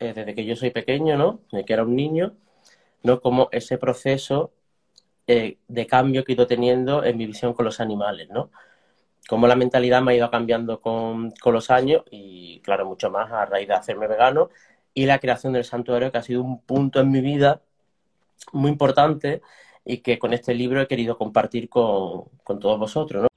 eh, desde que yo soy pequeño, ¿no? Desde que era un niño, ¿no? Como ese proceso eh, de cambio que he ido teniendo en mi visión con los animales, ¿no? Cómo la mentalidad me ha ido cambiando con, con los años y, claro, mucho más a raíz de hacerme vegano y la creación del santuario, que ha sido un punto en mi vida muy importante y que con este libro he querido compartir con, con todos vosotros, ¿no?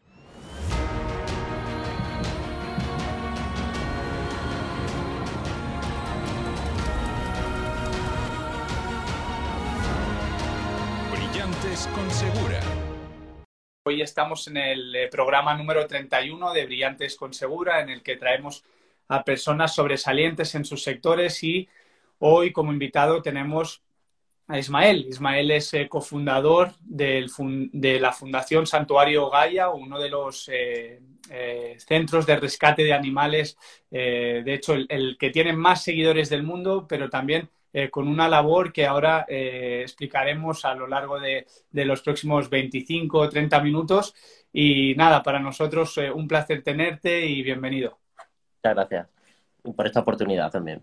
Estamos en el eh, programa número 31 de Brillantes con Segura, en el que traemos a personas sobresalientes en sus sectores y hoy como invitado tenemos a Ismael. Ismael es eh, cofundador de la Fundación Santuario Gaia, uno de los eh, centros de rescate de animales, de hecho el que tiene más seguidores del mundo, pero también eh, con una labor que ahora eh, explicaremos a lo largo de, los próximos 25 o 30 minutos. Y nada, para nosotros eh, un placer tenerte y bienvenido. Muchas gracias por esta oportunidad también.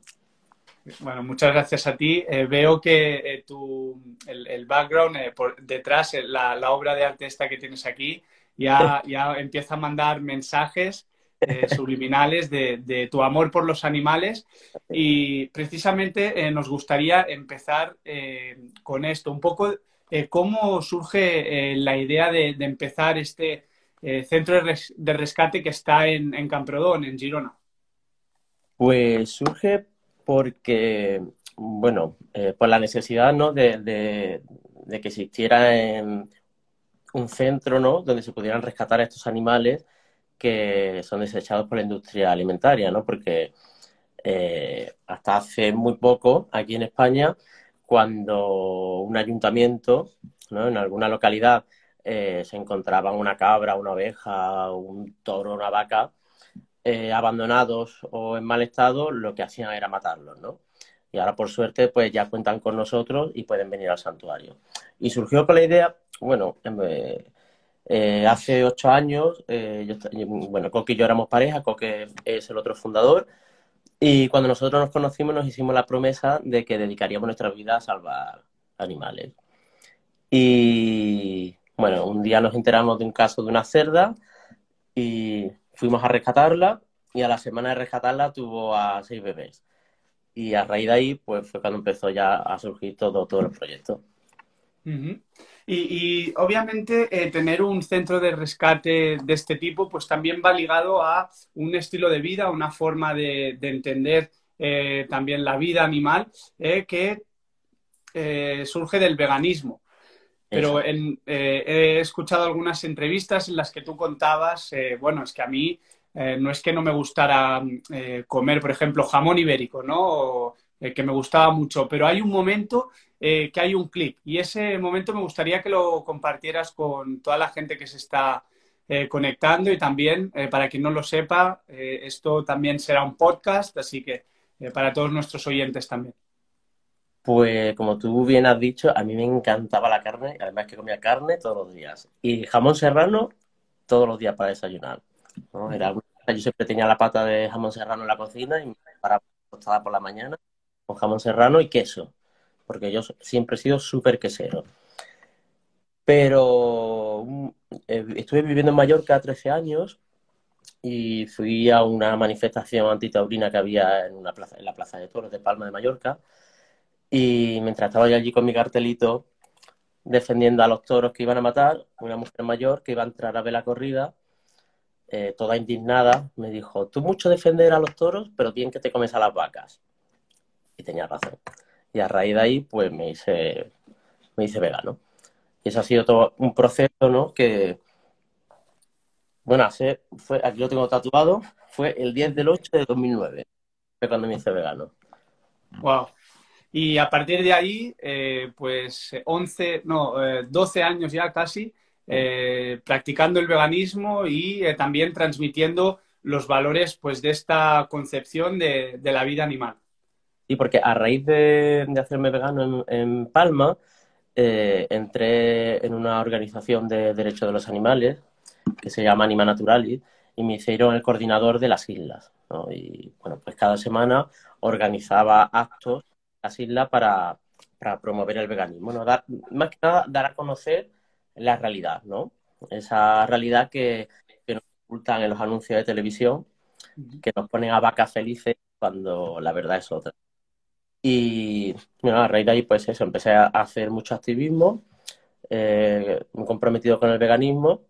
Bueno, muchas gracias a ti. veo que tu, el, background por detrás, la, la, obra de arte esta que tienes aquí, ya, ya empieza a mandar mensajes eh, subliminales de, tu amor por los animales y precisamente eh, nos gustaría empezar eh, con esto, un poco cómo surge la idea de, empezar este centro de, rescate que está en, en, Camprodón, en Girona. Pues surge porque, bueno, por la necesidad ¿no? de, que existiera un centro ¿no? donde se pudieran rescatar a estos animales que son desechados por la industria alimentaria, ¿no? Porque eh, hasta hace muy poco, aquí en España, cuando un ayuntamiento, ¿no? En alguna localidad eh, se encontraban una cabra, una oveja, un toro, una vaca, eh, abandonados o en mal estado, lo que hacían era matarlos, ¿no? Y ahora, por suerte, pues ya cuentan con nosotros y pueden venir al santuario. Y surgió con la idea, bueno, eh, hace ocho años, eh, bueno, Coque y yo éramos pareja, Coque es el otro fundador, y cuando nosotros nos conocimos nos hicimos la promesa de que dedicaríamos nuestra vida a salvar animales. Y bueno, un día nos enteramos de un caso de una cerda y fuimos a rescatarla y a la semana de rescatarla tuvo a seis bebés. Y a raíz de ahí, pues fue cuando empezó ya a surgir todo, todo el proyecto. Y, obviamente eh, tener un centro de rescate de este tipo, pues también va ligado a un estilo de vida, una forma de, entender eh, también la vida animal eh, que surge del veganismo. Pero he escuchado algunas entrevistas en las que tú contabas, bueno, es que a mí no es que no me gustara comer, por ejemplo, jamón ibérico, ¿no? Que me gustaba mucho, pero hay un momento eh, que hay un clic. Y ese momento me gustaría que lo compartieras con toda la gente que se está eh, conectando y también, eh, para quien no lo sepa, esto también será un podcast, así que para todos nuestros oyentes también. Pues como tú bien has dicho, a mí me encantaba la carne, además que comía carne todos los días. Y jamón serrano todos los días para desayunar. yo siempre tenía la pata de jamón serrano en la cocina y me preparaba tostada por la mañana con jamón serrano y queso porque yo siempre he sido súper quesero. Pero mm, eh, estuve viviendo en Mallorca 13 años y fui a una manifestación antitaurina que había en, la Plaza de Toros de Palma de Mallorca. Y mientras estaba yo allí con mi cartelito defendiendo a los toros que iban a matar, una mujer mayor que iba a entrar a ver la corrida, eh, toda indignada, me dijo, tú mucho defender a los toros, pero bien que te comes a las vacas. Y tenía razón. Y a raíz de ahí, pues me hice, me hice vegano. Y eso ha sido todo un proceso, ¿no? Que, bueno, hace, fue, aquí lo tengo tatuado, fue el 10 del 8 de 2009, fue cuando me hice vegano. Wow. Y a partir de ahí, eh, pues 11, no, 12 eh, años ya casi, eh, practicando el veganismo y también transmitiendo los valores pues, de esta concepción de la vida animal. Y porque a raíz de, hacerme vegano en, Palma, eh, entré en una organización de derechos de los animales que se llama Anima Naturalis y me hicieron el coordinador de las islas. Y bueno, pues cada semana organizaba actos en las islas para, promover el veganismo. ¿no? más que nada, dar a conocer la realidad, ¿no? Esa realidad que, nos ocultan en los anuncios de televisión, que nos ponen a vacas felices cuando la verdad es otra. Y bueno, a raíz de ahí, pues eso, empecé a hacer mucho activismo, eh, he comprometido con el veganismo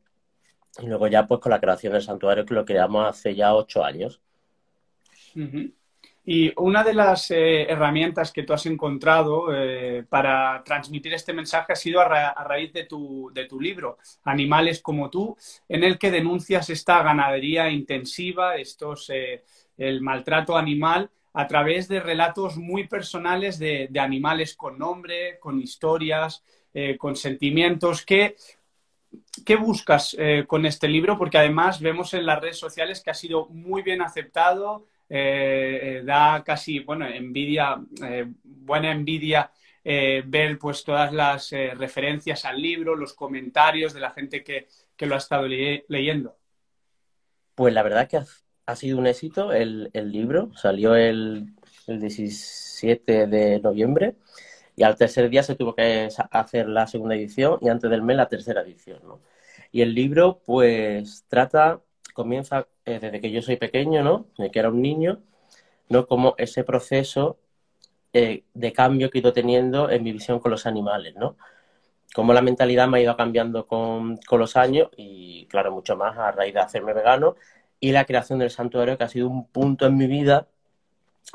y luego ya pues con la creación del santuario que lo creamos hace ya ocho años. Y una de las eh, herramientas que tú has encontrado eh, para transmitir este mensaje ha sido a, raíz de tu, de tu, libro, Animales como tú, en el que denuncias esta ganadería intensiva, estos, el maltrato animal, a través de relatos muy personales de, animales con nombre, con historias, con sentimientos, que ¿Qué buscas eh, con este libro? Porque además vemos en las redes sociales que ha sido muy bien aceptado, eh, eh, da casi, bueno, envidia, buena envidia ver pues todas las referencias al libro, los comentarios de la gente que, lo ha estado leyendo. Pues la verdad que ha, sido un éxito el, libro, salió el, el 17 de noviembre y al tercer día se tuvo que hacer la segunda edición y antes del mes la tercera edición, ¿no? Y el libro, pues, trata, comienza eh, desde que yo soy pequeño, ¿no? Desde que era un niño, ¿no? Como ese proceso eh, de cambio que he ido teniendo en mi visión con los animales, ¿no? Cómo la mentalidad me ha ido cambiando con, con los años y, claro, mucho más a raíz de hacerme vegano y la creación del santuario, que ha sido un punto en mi vida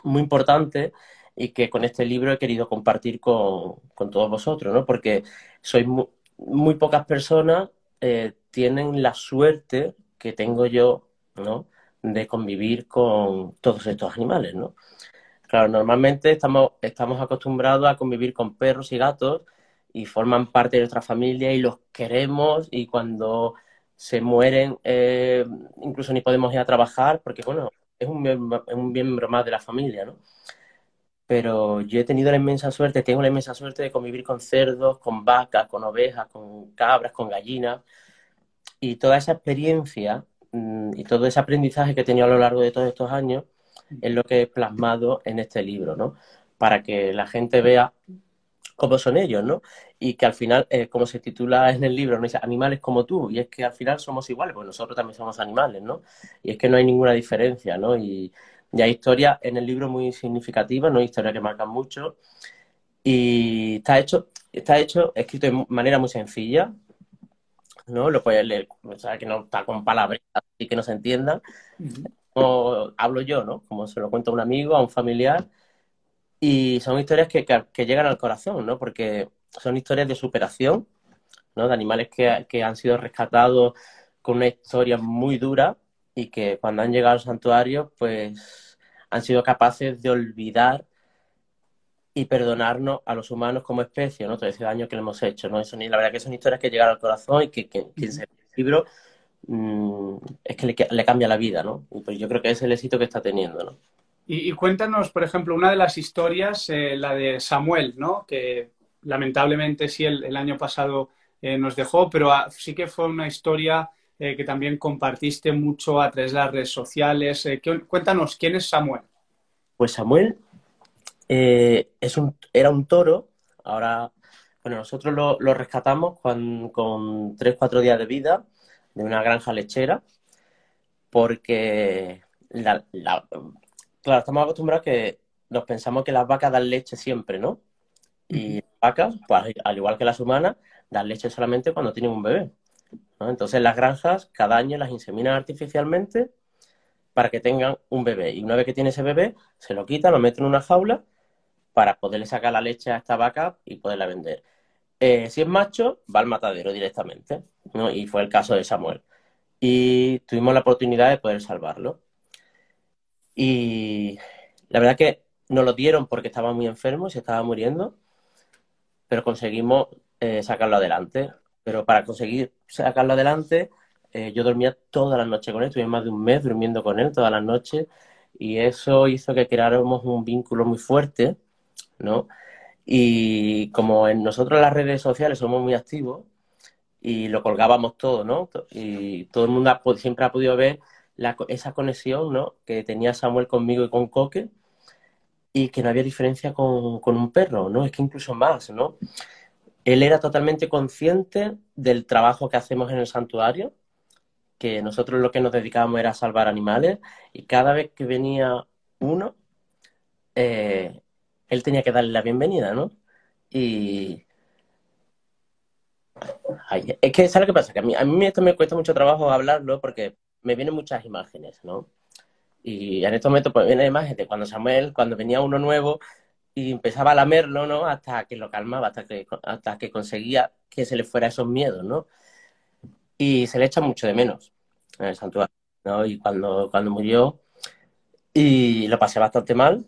muy importante y que con este libro he querido compartir con, todos vosotros, ¿no? Porque sois muy, pocas personas eh, tienen la suerte que tengo yo, ¿no? De convivir con todos estos animales, ¿no? Claro, normalmente estamos, estamos acostumbrados a convivir con perros y gatos y forman parte de nuestra familia y los queremos y cuando se mueren eh, incluso ni podemos ir a trabajar porque, bueno, es un, es un miembro más de la familia, ¿no? pero yo he tenido la inmensa suerte, tengo la inmensa suerte de convivir con cerdos, con vacas, con ovejas, con cabras, con gallinas. Y toda esa experiencia mm, y todo ese aprendizaje que he tenido a lo largo de todos estos años es lo que he plasmado en este libro, ¿no? Para que la gente vea cómo son ellos, ¿no? Y que al final, eh, como se titula en el libro, ¿no? dice animales como tú, y es que al final somos iguales, porque nosotros también somos animales, ¿no? Y es que no hay ninguna diferencia, ¿no? Y, y hay historias en el libro muy significativas, ¿no? Historias que marcan mucho. Y está hecho, está hecho, escrito de manera muy sencilla, ¿no? Lo puedes leer, o sea, que no está con palabras y que no se entiendan. O hablo yo, ¿no? Como se lo cuento a un amigo, a un familiar. Y son historias que, que, llegan al corazón, ¿no? Porque son historias de superación, ¿no? De animales que, que han sido rescatados con una historia muy dura y que cuando han llegado al santuario, pues han sido capaces de olvidar y perdonarnos a los humanos como especie, ¿no? Todo ese daño que le hemos hecho, ¿no? Eso, la verdad que son historias que llegan al corazón y que, quien se el libro mm, es que le, cambia la vida, ¿no? Y pues yo creo que es el éxito que está teniendo. Y, cuéntanos, por ejemplo, una de las historias, eh, la de Samuel, ¿no? Que lamentablemente sí el, año pasado eh, nos dejó, pero ah, sí que fue una historia eh, que también compartiste mucho a través de las redes sociales. Eh, cuéntanos, ¿quién es Samuel? Pues Samuel era un toro, ahora, bueno, nosotros lo, rescatamos con, con 3-4 días de vida de una granja lechera, porque la, claro, estamos acostumbrados que nos pensamos que las vacas dan leche siempre, ¿no? Y las vacas, pues al igual que las humanas, dan leche solamente cuando tienen un bebé. Entonces las granjas cada año las inseminan artificialmente para que tengan un bebé. Y una vez que tiene ese bebé, se lo quita, lo mete en una jaula para poderle sacar la leche a esta vaca y poderla vender. Eh, si es macho, va al matadero directamente. Y fue el caso de Samuel. Y tuvimos la oportunidad de poder salvarlo. Y la verdad que nos lo dieron porque estaba muy enfermo y se estaba muriendo, pero conseguimos eh, sacarlo adelante pero para conseguir sacarlo adelante, eh, yo dormía todas las noches con él, estuve más de un mes durmiendo con él todas las noches y eso hizo que creáramos un vínculo muy fuerte, ¿no? Y como en nosotros las redes sociales somos muy activos y lo colgábamos todo, ¿no? Y todo el mundo siempre ha podido ver esa conexión ¿no? que tenía Samuel conmigo y con Coque y que no había diferencia con, con, un perro, ¿no? Es que incluso más, ¿no? Él era totalmente consciente del trabajo que hacemos en el santuario, que nosotros lo que nos dedicábamos era salvar animales y cada vez que venía uno, eh, él tenía que darle la bienvenida, ¿no? Y... es que, ¿sabes lo que pasa? Que a mí, a mí esto me cuesta mucho trabajo hablarlo porque me vienen muchas imágenes, ¿no? Y en estos momentos pues viene imagen de cuando Samuel, cuando venía uno nuevo y empezaba a lamerlo, ¿no? Hasta que lo calmaba, hasta que, hasta que conseguía que se le fuera esos miedos, ¿no? Y se le echa mucho de menos en el santuario, ¿no? Y cuando, cuando murió, y lo pasé bastante mal,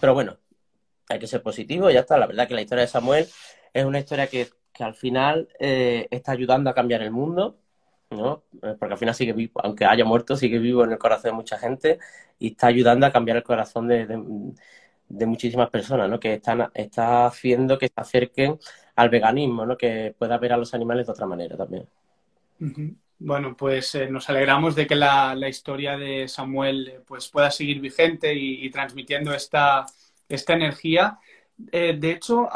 pero bueno, hay que ser positivo, ya está. La verdad que la historia de Samuel es una historia que, que al final eh, está ayudando a cambiar el mundo ¿no? Eh, porque al final sigue vivo, aunque haya muerto, sigue vivo en el corazón de mucha gente y está ayudando a cambiar el corazón de, de, muchísimas personas, ¿no? Que están, está haciendo que se acerquen al veganismo, ¿no? Que pueda ver a los animales de otra manera también. Bueno, pues eh, nos alegramos de que la, la, historia de Samuel eh, pues pueda seguir vigente y, transmitiendo esta, esta energía. de hecho,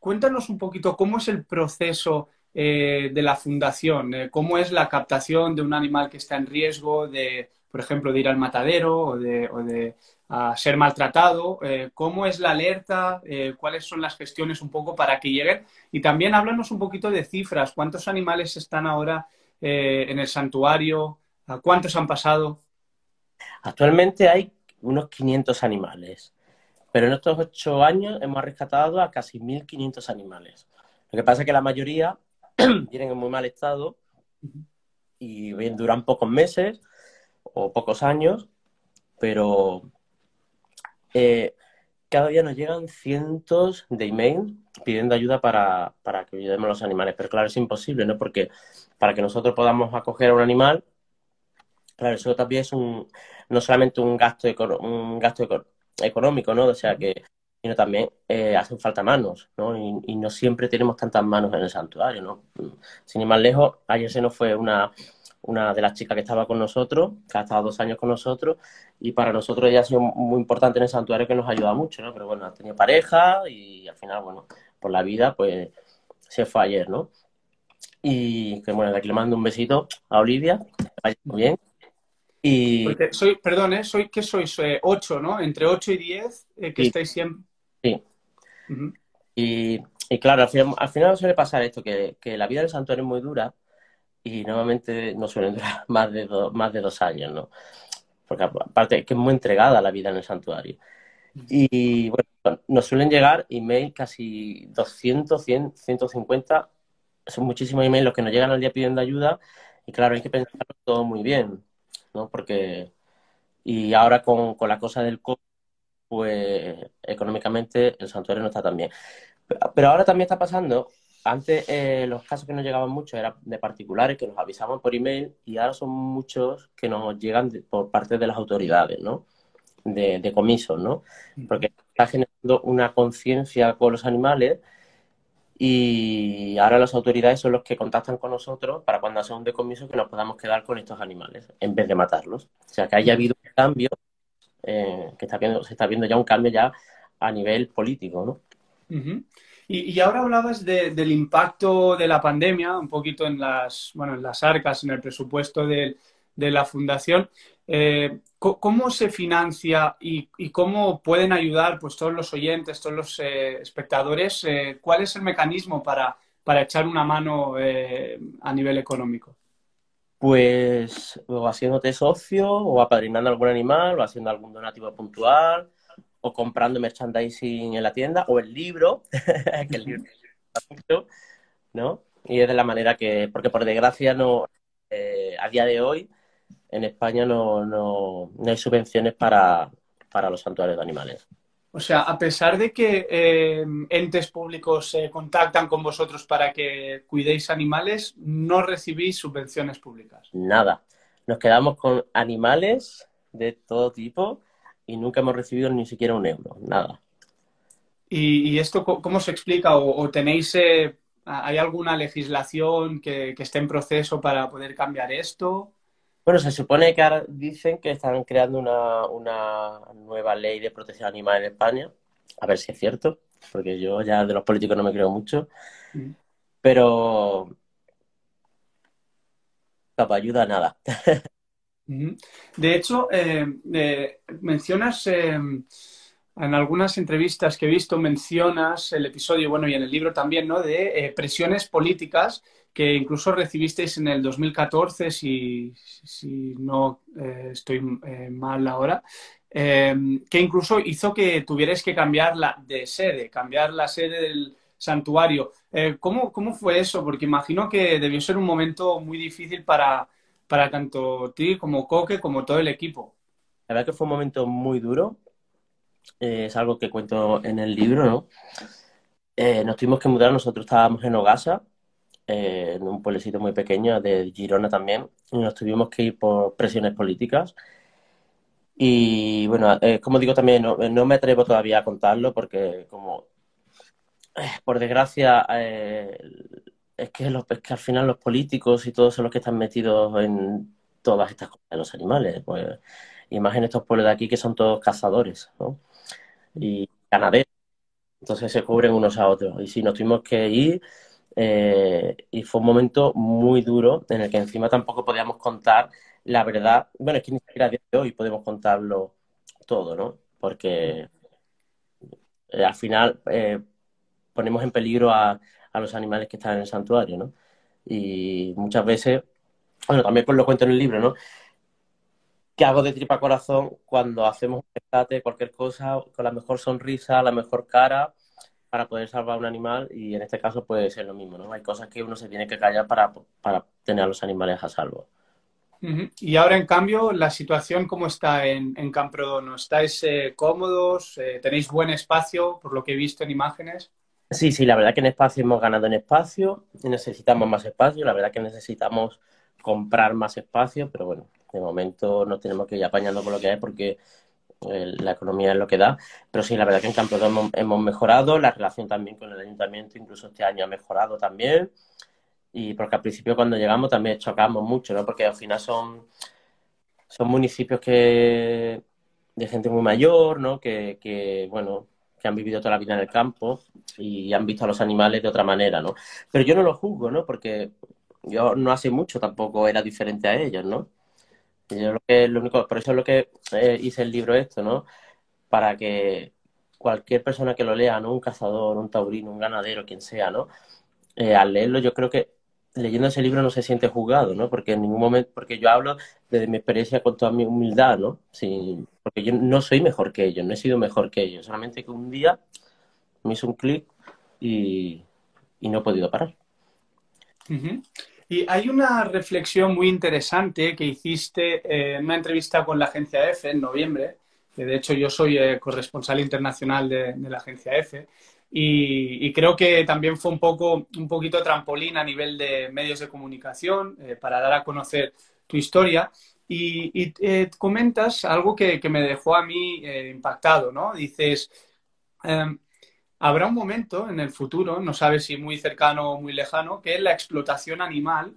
cuéntanos un poquito cómo es el proceso eh, de la fundación? Eh, ¿Cómo es la captación de un animal que está en riesgo de, por ejemplo, de ir al matadero o de, ser maltratado? Eh, ¿Cómo es la alerta? ¿Cuáles son las gestiones un poco para que lleguen? Y también háblanos un poquito de cifras. ¿Cuántos animales están ahora en el santuario? ¿Cuántos han pasado? Actualmente hay unos 500 animales, pero en estos ocho años hemos rescatado a casi 1.500 animales. Lo que pasa es que la mayoría vienen en muy mal estado y duran pocos meses o pocos años, pero eh, cada día nos llegan cientos de emails pidiendo ayuda para, para que ayudemos a los animales. Pero claro, es imposible, ¿no? Porque para que nosotros podamos acoger a un animal, claro, eso también es un, no solamente un gasto, un gasto económico, ¿no? O sea, que sino también eh, hacen falta manos, ¿no? Y, no siempre tenemos tantas manos en el santuario, ¿no? Sin ir más lejos, ayer se nos fue una, una de las chicas que estaba con nosotros, que ha estado dos años con nosotros, y para nosotros ella ha sido muy importante en el santuario que nos ayuda mucho, ¿no? Pero bueno, ha tenido pareja y al final, bueno, por la vida, pues se fue ayer, ¿no? Y que bueno, de aquí le mando un besito a Olivia, que vaya muy bien. Y... soy, perdón, ¿eh? soy, ¿qué sois? Eh, ocho, ¿no? Entre ocho y diez, eh, que estáis siempre. Y, claro, al final, suele pasar esto, que, la vida del santuario es muy dura y normalmente no suelen durar más de, más de dos años, ¿no? Porque aparte es que es muy entregada la vida en el santuario. Y bueno, nos suelen llegar emails casi 200, 100, 150, son muchísimos emails los que nos llegan al día pidiendo ayuda y claro, hay que pensar todo muy bien, ¿no? Porque, y ahora con, con la cosa del COVID, pues económicamente el santuario no está tan bien. Pero ahora también está pasando, antes eh, los casos que nos llegaban mucho eran de particulares que nos avisaban por email y ahora son muchos que nos llegan por parte de las autoridades, ¿no? De, de comisos, ¿no? Porque está generando una conciencia con los animales y ahora las autoridades son los que contactan con nosotros para cuando hacen un decomiso que nos podamos quedar con estos animales en vez de matarlos. O sea, que haya habido un cambio eh, que está viendo, se está viendo ya un cambio ya a nivel político, ¿no? y, ahora hablabas del impacto de la pandemia, un poquito en las, bueno, en las arcas, en el presupuesto de, la fundación. Eh, ¿Cómo se financia y, cómo pueden ayudar pues, todos los oyentes, todos los eh, espectadores? ¿Cuál es el mecanismo para, para echar una mano a nivel económico? Pues o haciéndote socio, o apadrinando algún animal, o haciendo algún donativo puntual, o comprando merchandising en la tienda, o el libro, que el libro ¿no? Y es de la manera que, porque por desgracia no, eh, a día de hoy en España no, no, no hay subvenciones para, para los santuarios de animales. O sea, a pesar de que eh, entes públicos se contactan con vosotros para que cuidéis animales, no recibís subvenciones públicas. Nada. Nos quedamos con animales de todo tipo y nunca hemos recibido ni siquiera un euro. Nada. ¿Y, esto cómo se explica? ¿O, tenéis, eh, hay alguna legislación que, esté en proceso para poder cambiar esto? Bueno, se supone que ahora dicen que están creando una, una nueva ley de protección animal en España. A ver si es cierto, porque yo ya de los políticos no me creo mucho. Mm. Pero para ayuda nada. De hecho, eh, eh, mencionas eh, en algunas entrevistas que he visto, mencionas el episodio, bueno, y en el libro también, ¿no? De presiones políticas que incluso recibisteis en el 2014, si, si no estoy mal ahora, que incluso hizo que tuvierais que cambiar la de sede, cambiar la sede del santuario. ¿cómo, ¿Cómo fue eso? Porque imagino que debió ser un momento muy difícil para para tanto ti como Coque como todo el equipo. La verdad que fue un momento muy duro. Eh, es algo que cuento en el libro, ¿no? Eh, nos tuvimos que mudar, nosotros estábamos en Ogasa, eh, en un pueblecito muy pequeño de Girona también, y nos tuvimos que ir por presiones políticas. Y bueno, como digo también, no, no, me atrevo todavía a contarlo porque como, por desgracia, es que, los, que al final los políticos y todos son los que están metidos en todas estas cosas de los animales. Pues, y más en estos pueblos de aquí que son todos cazadores ¿no? Y ganaderos. Entonces se cubren unos a otros. Y sí, nos tuvimos que ir eh, y fue un momento muy duro en el que encima tampoco podíamos contar la verdad. Bueno, es que ni siquiera de hoy podemos contarlo todo, ¿no? Porque eh, al final eh, ponemos en peligro a, a los animales que están en el santuario, ¿no? Y muchas veces, bueno, también pues lo cuento en el libro, ¿no? Que hago de tripa corazón cuando hacemos un rescate, cualquier cosa, con la mejor sonrisa, la mejor cara, para poder salvar a un animal y en este caso puede ser lo mismo, ¿no? Hay cosas que uno se tiene que callar para, tener a los animales a salvo. Y ahora, en cambio, la situación, ¿cómo está en, en Camprodono? ¿Estáis eh, cómodos? Eh, ¿Tenéis buen espacio, por lo que he visto en imágenes? Sí, sí, la verdad que en espacio hemos ganado en espacio, necesitamos más espacio, la verdad que necesitamos comprar más espacio, pero bueno, de momento no tenemos que ir apañando con lo que hay porque eh, la economía es lo que da. Pero sí, la verdad que en Campo hemos, hemos mejorado, la relación también con el ayuntamiento incluso este año ha mejorado también. Y porque al principio cuando llegamos también chocamos mucho, ¿no? Porque al final son, son municipios que de gente muy mayor, ¿no? Que, que bueno, que han vivido toda la vida en el campo y han visto a los animales de otra manera, ¿no? Pero yo no lo juzgo, ¿no? Porque yo no hace mucho tampoco era diferente a ellos, ¿no? Yo lo que, lo único, por eso es lo que eh, hice el libro esto, ¿no? Para que cualquier persona que lo lea, ¿no? Un cazador, un taurino, un ganadero, quien sea, ¿no? Eh, al leerlo yo creo que leyendo ese libro no se siente juzgado, ¿no? Porque en ningún momento, porque yo hablo desde mi experiencia con toda mi humildad, ¿no? Sí, porque yo no soy mejor que ellos, no he sido mejor que ellos, solamente que un día me hizo un clic y, no he podido parar. Y hay una reflexión muy interesante que hiciste en una entrevista con la agencia EFE en noviembre, que de hecho yo soy eh, corresponsal internacional de, la agencia EFE, y, creo que también fue un poco, un poquito trampolín a nivel de medios de comunicación eh, para dar a conocer tu historia. Y, eh, comentas algo que, me dejó a mí impactado, ¿no? Dices, em, habrá un momento en el futuro, no sabes si muy cercano o muy lejano, que la explotación animal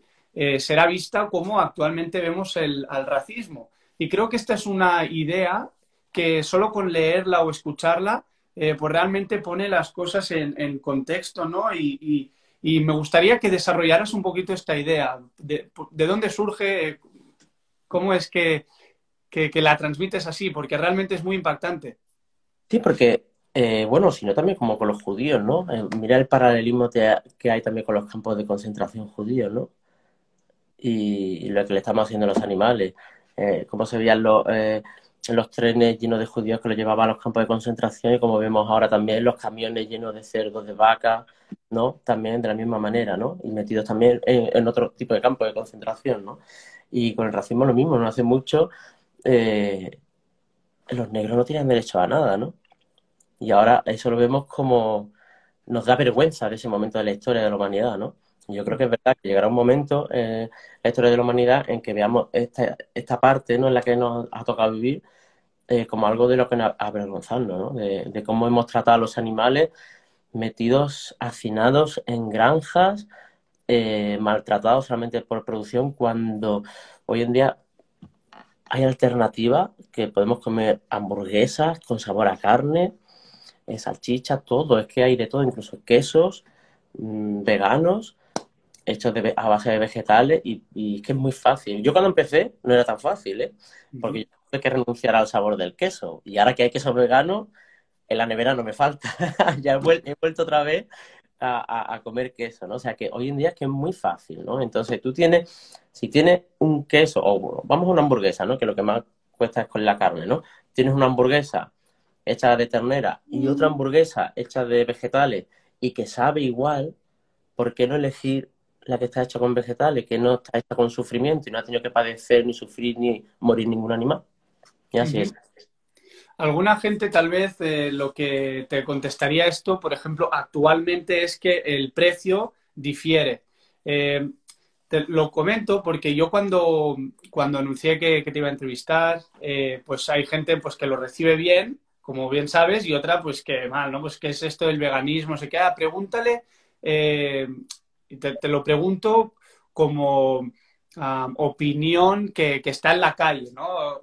será vista como actualmente vemos el, al racismo. Y creo que esta es una idea que solo con leerla o escucharla eh, pues realmente pone las cosas en, contexto, ¿no? Y, me gustaría que desarrollaras un poquito esta idea. ¿De, dónde surge? ¿Cómo es que, la transmites así? Porque realmente es muy impactante. Sí, porque, eh, bueno, sino también como con los judíos, ¿no? Eh, mira el paralelismo que hay también con los campos de concentración judíos, ¿no? Y, lo que le estamos haciendo a los animales. cómo se veían los los trenes llenos de judíos que los llevaban a los campos de concentración y como vemos ahora también los camiones llenos de cerdos, de vacas, ¿no? También de la misma manera, ¿no? Y metidos también en, otro tipo de campos de concentración, ¿no? Y con el racismo lo mismo, no hace mucho eh, los negros no tienen derecho a nada, ¿no? Y ahora eso lo vemos como nos da vergüenza de ese momento de la historia de la humanidad, ¿no? Yo creo que es verdad que llegará un momento en la historia de la humanidad en que veamos esta, esta parte ¿no? en la que nos ha tocado vivir eh, como algo de lo que nos avergonzando, ¿no? De, cómo hemos tratado a los animales metidos, hacinados en granjas, eh, maltratados solamente por producción, cuando hoy en día hay alternativas que podemos comer hamburguesas con sabor a carne, eh, salchicha, todo. Es que hay de todo, incluso quesos mm, veganos hechos a base de vegetales y, y, es que es muy fácil. Yo cuando empecé no era tan fácil, ¿eh? porque yo tuve que renunciar al sabor del queso y ahora que hay queso vegano, en la nevera no me falta. ya he, vuelto otra vez a, comer queso, ¿no? O sea que hoy en día es que es muy fácil, ¿no? Entonces tú tienes, si tienes un queso, o vamos a una hamburguesa, ¿no? Que lo que más cuesta es con la carne, ¿no? Tienes una hamburguesa hecha de ternera y otra hamburguesa hecha de vegetales y que sabe igual, ¿por qué no elegir la que está hecha con vegetales, que no está hecha con sufrimiento y no ha tenido que padecer, ni sufrir, ni morir ningún animal? Y así es. Alguna gente tal vez eh, lo que te contestaría esto, por ejemplo, actualmente es que el precio difiere. Eh, te lo comento porque yo cuando, cuando anuncié que, te iba a entrevistar, eh, pues hay gente pues, que lo recibe bien, como bien sabes, y otra pues que mal, ¿no? Pues qué es esto del veganismo, se queda, pregúntale, te, te, lo pregunto como ah, opinión que, que, está en la calle, ¿no?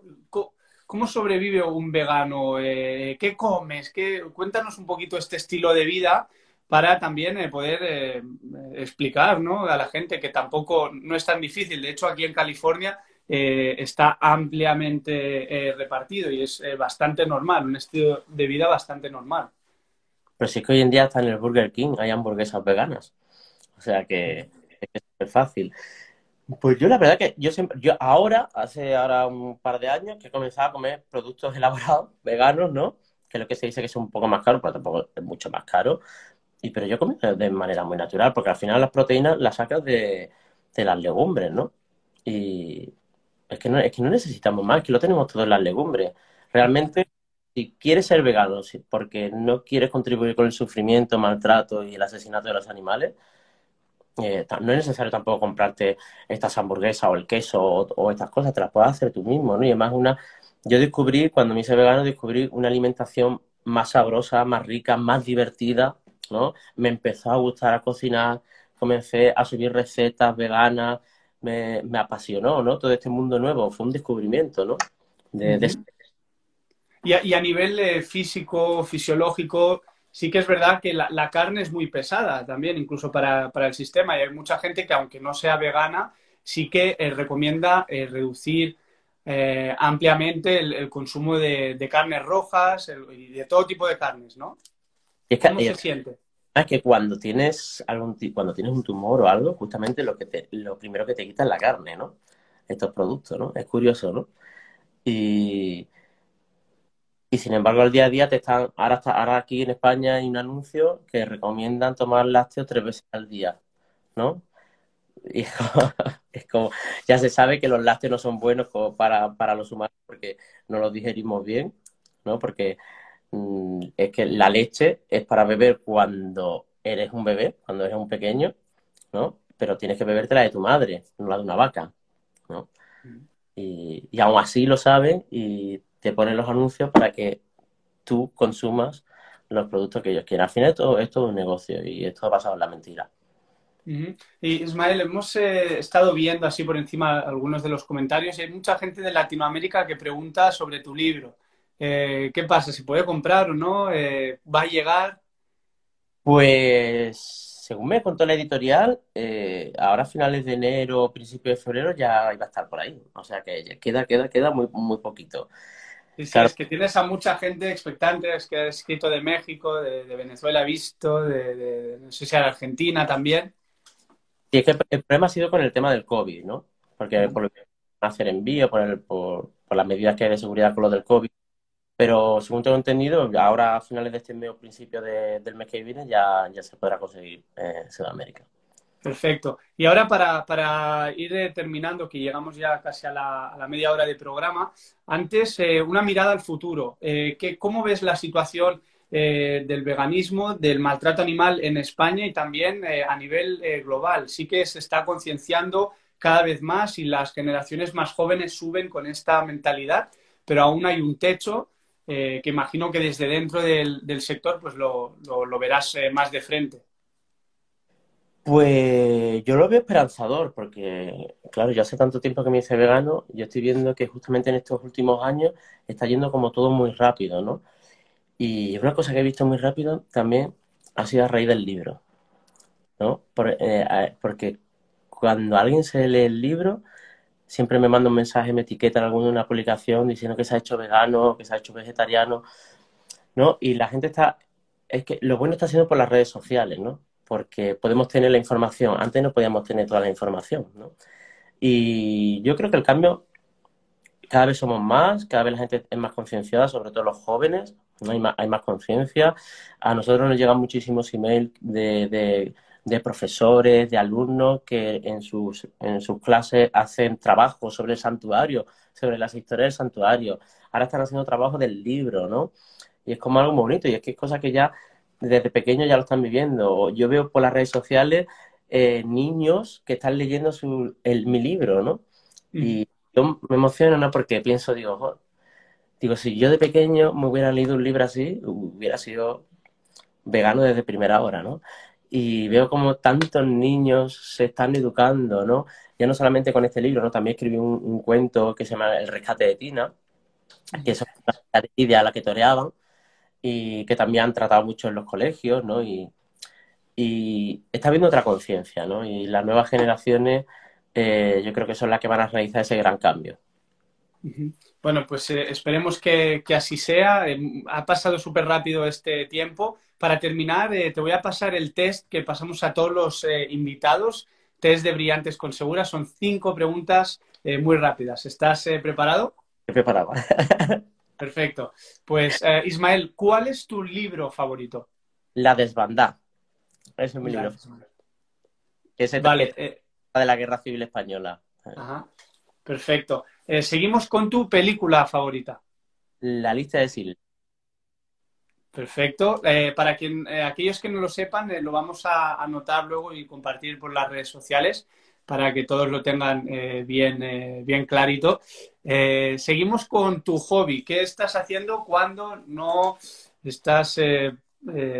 ¿Cómo sobrevive un vegano? Eh, ¿Qué comes? ¿Qué... Cuéntanos un poquito este estilo de vida para también eh, poder eh, explicar ¿no? a la gente que tampoco no es tan difícil. De hecho, aquí en California está ampliamente repartido y es bastante normal, un estilo de vida bastante normal. Pero sí que hoy en día está en el Burger King, hay hamburguesas veganas. O sea que es fácil. Pues yo la verdad que yo siempre, yo ahora, hace ahora un par de años que he comenzado a comer productos elaborados, veganos, ¿no? Que es lo que se dice que es un poco más caro, pero tampoco es mucho más caro. Y pero yo como de manera muy natural, porque al final las proteínas las sacas de, las legumbres, ¿no? Y es que no, es que no necesitamos más, que lo tenemos todo en las legumbres. Realmente, si quieres ser vegano, porque no quieres contribuir con el sufrimiento, maltrato y el asesinato de los animales, eh, no es necesario tampoco comprarte estas hamburguesas o el queso o, estas cosas, te las puedes hacer tú mismo, ¿no? Y además una, yo descubrí, cuando me hice vegano, descubrí una alimentación más sabrosa, más rica, más divertida, ¿no? Me empezó a gustar a cocinar, comencé a subir recetas veganas, me, apasionó, ¿no? Todo este mundo nuevo, fue un descubrimiento, ¿no? y, a, y, a, nivel eh, físico, fisiológico, sí que es verdad que la, carne es muy pesada también, incluso para, el sistema. Y hay mucha gente que, aunque no sea vegana, sí que eh, recomienda eh, reducir eh, ampliamente el, consumo de, carnes rojas y de todo tipo de carnes, ¿no? ¿Cómo se siente? Es que cuando tienes algún cuando tienes un tumor o algo, justamente lo que te, lo primero que te quita es la carne, ¿no? Estos productos, ¿no? Es curioso, ¿no? Y, y sin embargo, al día a día te están, ahora, ahora aquí en España hay un anuncio que recomiendan tomar lácteos tres veces al día, ¿no? Y es como, ya se sabe que los lácteos no son buenos para, para los humanos porque no los digerimos bien, ¿no? Porque mm, es que la leche es para beber cuando eres un bebé, cuando eres un pequeño, ¿no? Pero tienes que beberte la de tu madre, no la de una vaca, ¿no? Mm. Y, y aún así lo saben y te ponen los anuncios para que tú consumas los productos que ellos quieren. Al final todo esto es un negocio y esto ha pasado en la mentira. Y Ismael, hemos eh, estado viendo así por encima algunos de los comentarios y hay mucha gente de Latinoamérica que pregunta sobre tu libro. Eh, ¿Qué pasa? ¿Se puede comprar o no? Eh, ¿Va a llegar? Pues, según me contó la editorial, ahora a finales de enero, principios de febrero ya iba a estar por ahí. O sea que queda, queda, queda muy, muy poquito. Es que tienes a mucha gente expectante, es que ha escrito de México, de, Venezuela, visto, de, no sé si de Argentina también. Y es que el problema ha sido con el tema del COVID, ¿no? Porque por lo que hacer envío, por, el, por, las medidas que hay de seguridad con lo del COVID. Pero según tengo entendido, ahora a finales de este mes o principio del mes que viene ya, ya se podrá conseguir en Sudamérica. Perfecto. Y ahora para, ir terminando, que llegamos ya casi a la, media hora de programa, antes eh, una mirada al futuro. Eh, ¿Cómo ves la situación eh, del veganismo, del maltrato animal en España y también a nivel global? Sí que se está concienciando cada vez más y las generaciones más jóvenes suben con esta mentalidad, pero aún hay un techo que imagino que desde dentro del, sector pues lo verás más de frente. Pues yo lo veo esperanzador, porque, claro, yo hace tanto tiempo que me hice vegano, yo estoy viendo que justamente en estos últimos años está yendo como todo muy rápido, ¿no? Y una cosa que he visto muy rápido también ha sido a raíz del libro, ¿no? Eh, porque cuando alguien se lee el libro, siempre me manda un mensaje, me etiqueta en alguna una publicación diciendo que se ha hecho vegano, que se ha hecho vegetariano, ¿no? Y la gente está, es que lo bueno está siendo por las redes sociales, ¿no? Porque podemos tener la información, antes no podíamos tener toda la información, ¿no? Y yo creo que el cambio, cada vez somos más, cada vez la gente es más concienciada, sobre todo los jóvenes, ¿no? Hay más, hay más conciencia. A nosotros nos llegan muchísimos emails de, de, profesores, de alumnos que en sus, en sus clases hacen trabajos sobre el santuario, sobre las historias del santuario. Ahora están haciendo trabajo del libro, ¿no? Y es como algo muy bonito y es que es cosa que ya desde pequeño ya lo están viviendo. Yo veo por las redes sociales eh, niños que están leyendo su, el, mi libro, ¿no? Y yo me emociono, ¿no? Porque pienso, digo, digo, si yo de pequeño me hubiera leído un libro así, hubiera sido vegano desde primera hora, ¿no? Y veo como tantos niños se están educando, ¿no? Ya no solamente con este libro, ¿no? También escribí un, cuento que se llama El rescate de Tina, que es una idea a la que toreaban, y que también han tratado mucho en los colegios, ¿no? Y, está habiendo otra conciencia, ¿no? Y las nuevas generaciones eh, yo creo que son las que van a realizar ese gran cambio. Bueno, pues eh, esperemos que, así sea. Eh, ha pasado súper rápido este tiempo. Para terminar, te voy a pasar el test que pasamos a todos los invitados. Test de brillantes con segura. Son cinco preguntas muy rápidas. ¿Estás preparado? Estoy preparado. Perfecto. Pues, eh, Ismael, ¿cuál es tu libro favorito? La desbandada. es mi libro. Es vale, eh, de la Guerra Civil Española. Ajá. Perfecto. Eh, seguimos con tu película favorita. La lista de Sil. Perfecto. para quien, aquellos que no lo sepan, lo vamos a anotar luego y compartir por las redes sociales para que todos lo tengan eh, bien, eh, bien clarito. Eh, seguimos con tu hobby. ¿Qué estás haciendo cuando no estás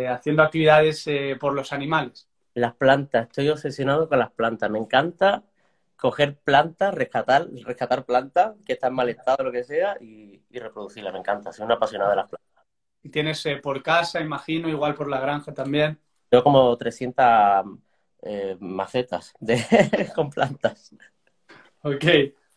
haciendo actividades por los animales? Las plantas. Estoy obsesionado con las plantas. Me encanta coger plantas, rescatar, rescatar plantas que están en mal estado, lo que sea, y, y reproducirlas. Me encanta. Soy una apasionada de las plantas. ¿Y tienes por casa, imagino, igual por la granja también? Tengo como 300 eh, macetas de, con plantas. Ok,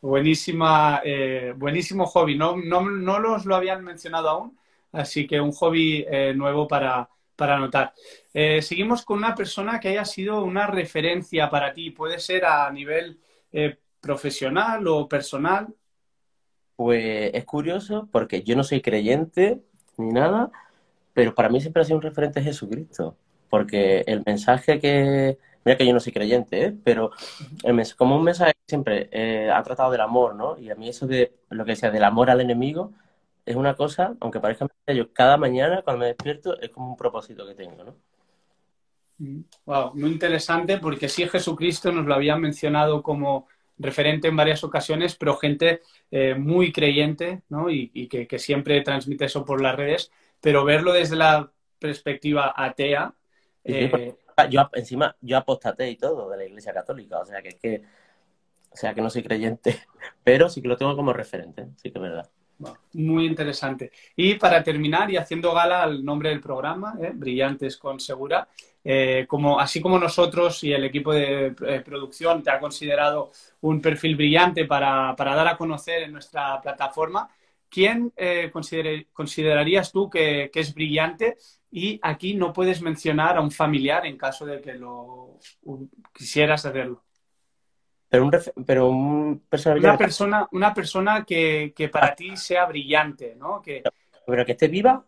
buenísima, eh, buenísimo hobby. No, no, no, los lo habían mencionado aún, así que un hobby eh, nuevo para, para anotar. seguimos con una persona que haya sido una referencia para ti. Puede ser a nivel profesional o personal. Pues es curioso porque yo no soy creyente ni nada, pero para mí siempre ha sido un referente Jesucristo, porque el mensaje que, Mira que yo no soy creyente, ¿eh? pero como un mensaje siempre eh, ha tratado del amor, ¿no? Y a mí eso de lo que decía del amor al enemigo es una cosa, aunque parezca yo cada mañana cuando me despierto es como un propósito que tengo, ¿no? Wow, muy interesante porque sí Jesucristo nos lo había mencionado como referente en varias ocasiones, pero gente eh, muy creyente, ¿no? Y, que, siempre transmite eso por las redes, pero verlo desde la perspectiva atea. yo encima, yo apostaté y todo de la Iglesia Católica, o sea que es que, o sea que no soy creyente, pero sí que lo tengo como referente, sí que es verdad. Muy interesante. Y para terminar, y haciendo gala al nombre del programa, ¿eh? Brillantes con Segura, eh, como, así como nosotros y el equipo de eh, producción te ha considerado un perfil brillante para, para, dar a conocer en nuestra plataforma, ¿quién considerarías tú que, que, es brillante y aquí no puedes mencionar a un familiar en caso de que lo quisieras hacerlo. Pero un, pero un una persona, una persona que, para ti sea brillante, ¿no? Que, pero que esté viva.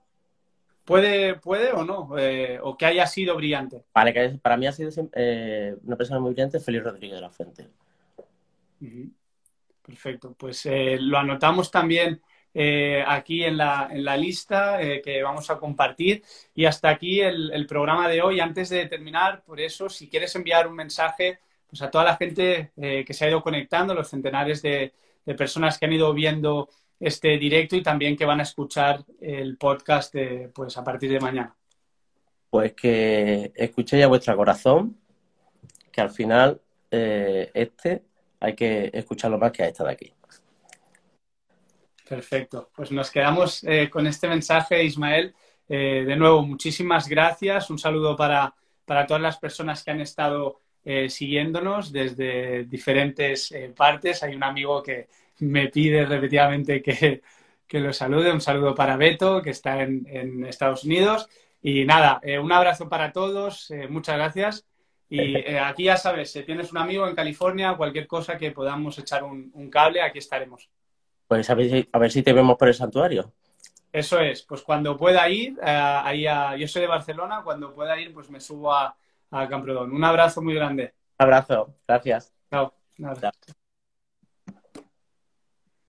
Puede, puede o no, eh, o que haya sido brillante. Vale, que para mí ha sido eh, una persona muy brillante, Feliz Rodríguez de la Fuente. Perfecto, pues eh, lo anotamos también eh, aquí en la, en la lista eh, que vamos a compartir. Y hasta aquí el, programa de hoy. Antes de terminar, por eso, si quieres enviar un mensaje pues a toda la gente eh, que se ha ido conectando, los centenares de, personas que han ido viendo este directo y también que van a escuchar el podcast pues a partir de mañana. Pues que escuchéis a vuestro corazón, que al final eh, este hay que escucharlo más que a esta de aquí. Perfecto. Pues nos quedamos eh, con este mensaje, Ismael. Eh, de nuevo, muchísimas gracias. Un saludo para, todas las personas que han estado eh, siguiéndonos desde diferentes partes. Hay un amigo que me pide repetidamente que, lo salude. Un saludo para Beto, que está en, Estados Unidos. Y nada, un abrazo para todos. muchas gracias. Y aquí ya sabes, si tienes un amigo en California, cualquier cosa que podamos echar un cable, aquí estaremos. Pues a ver, si, a ver si te vemos por el santuario. Eso es, pues cuando pueda ir, eh, ahí a, yo soy de Barcelona, cuando pueda ir, pues me subo a, a Camprodón. Un abrazo muy grande. Abrazo, gracias. Chao.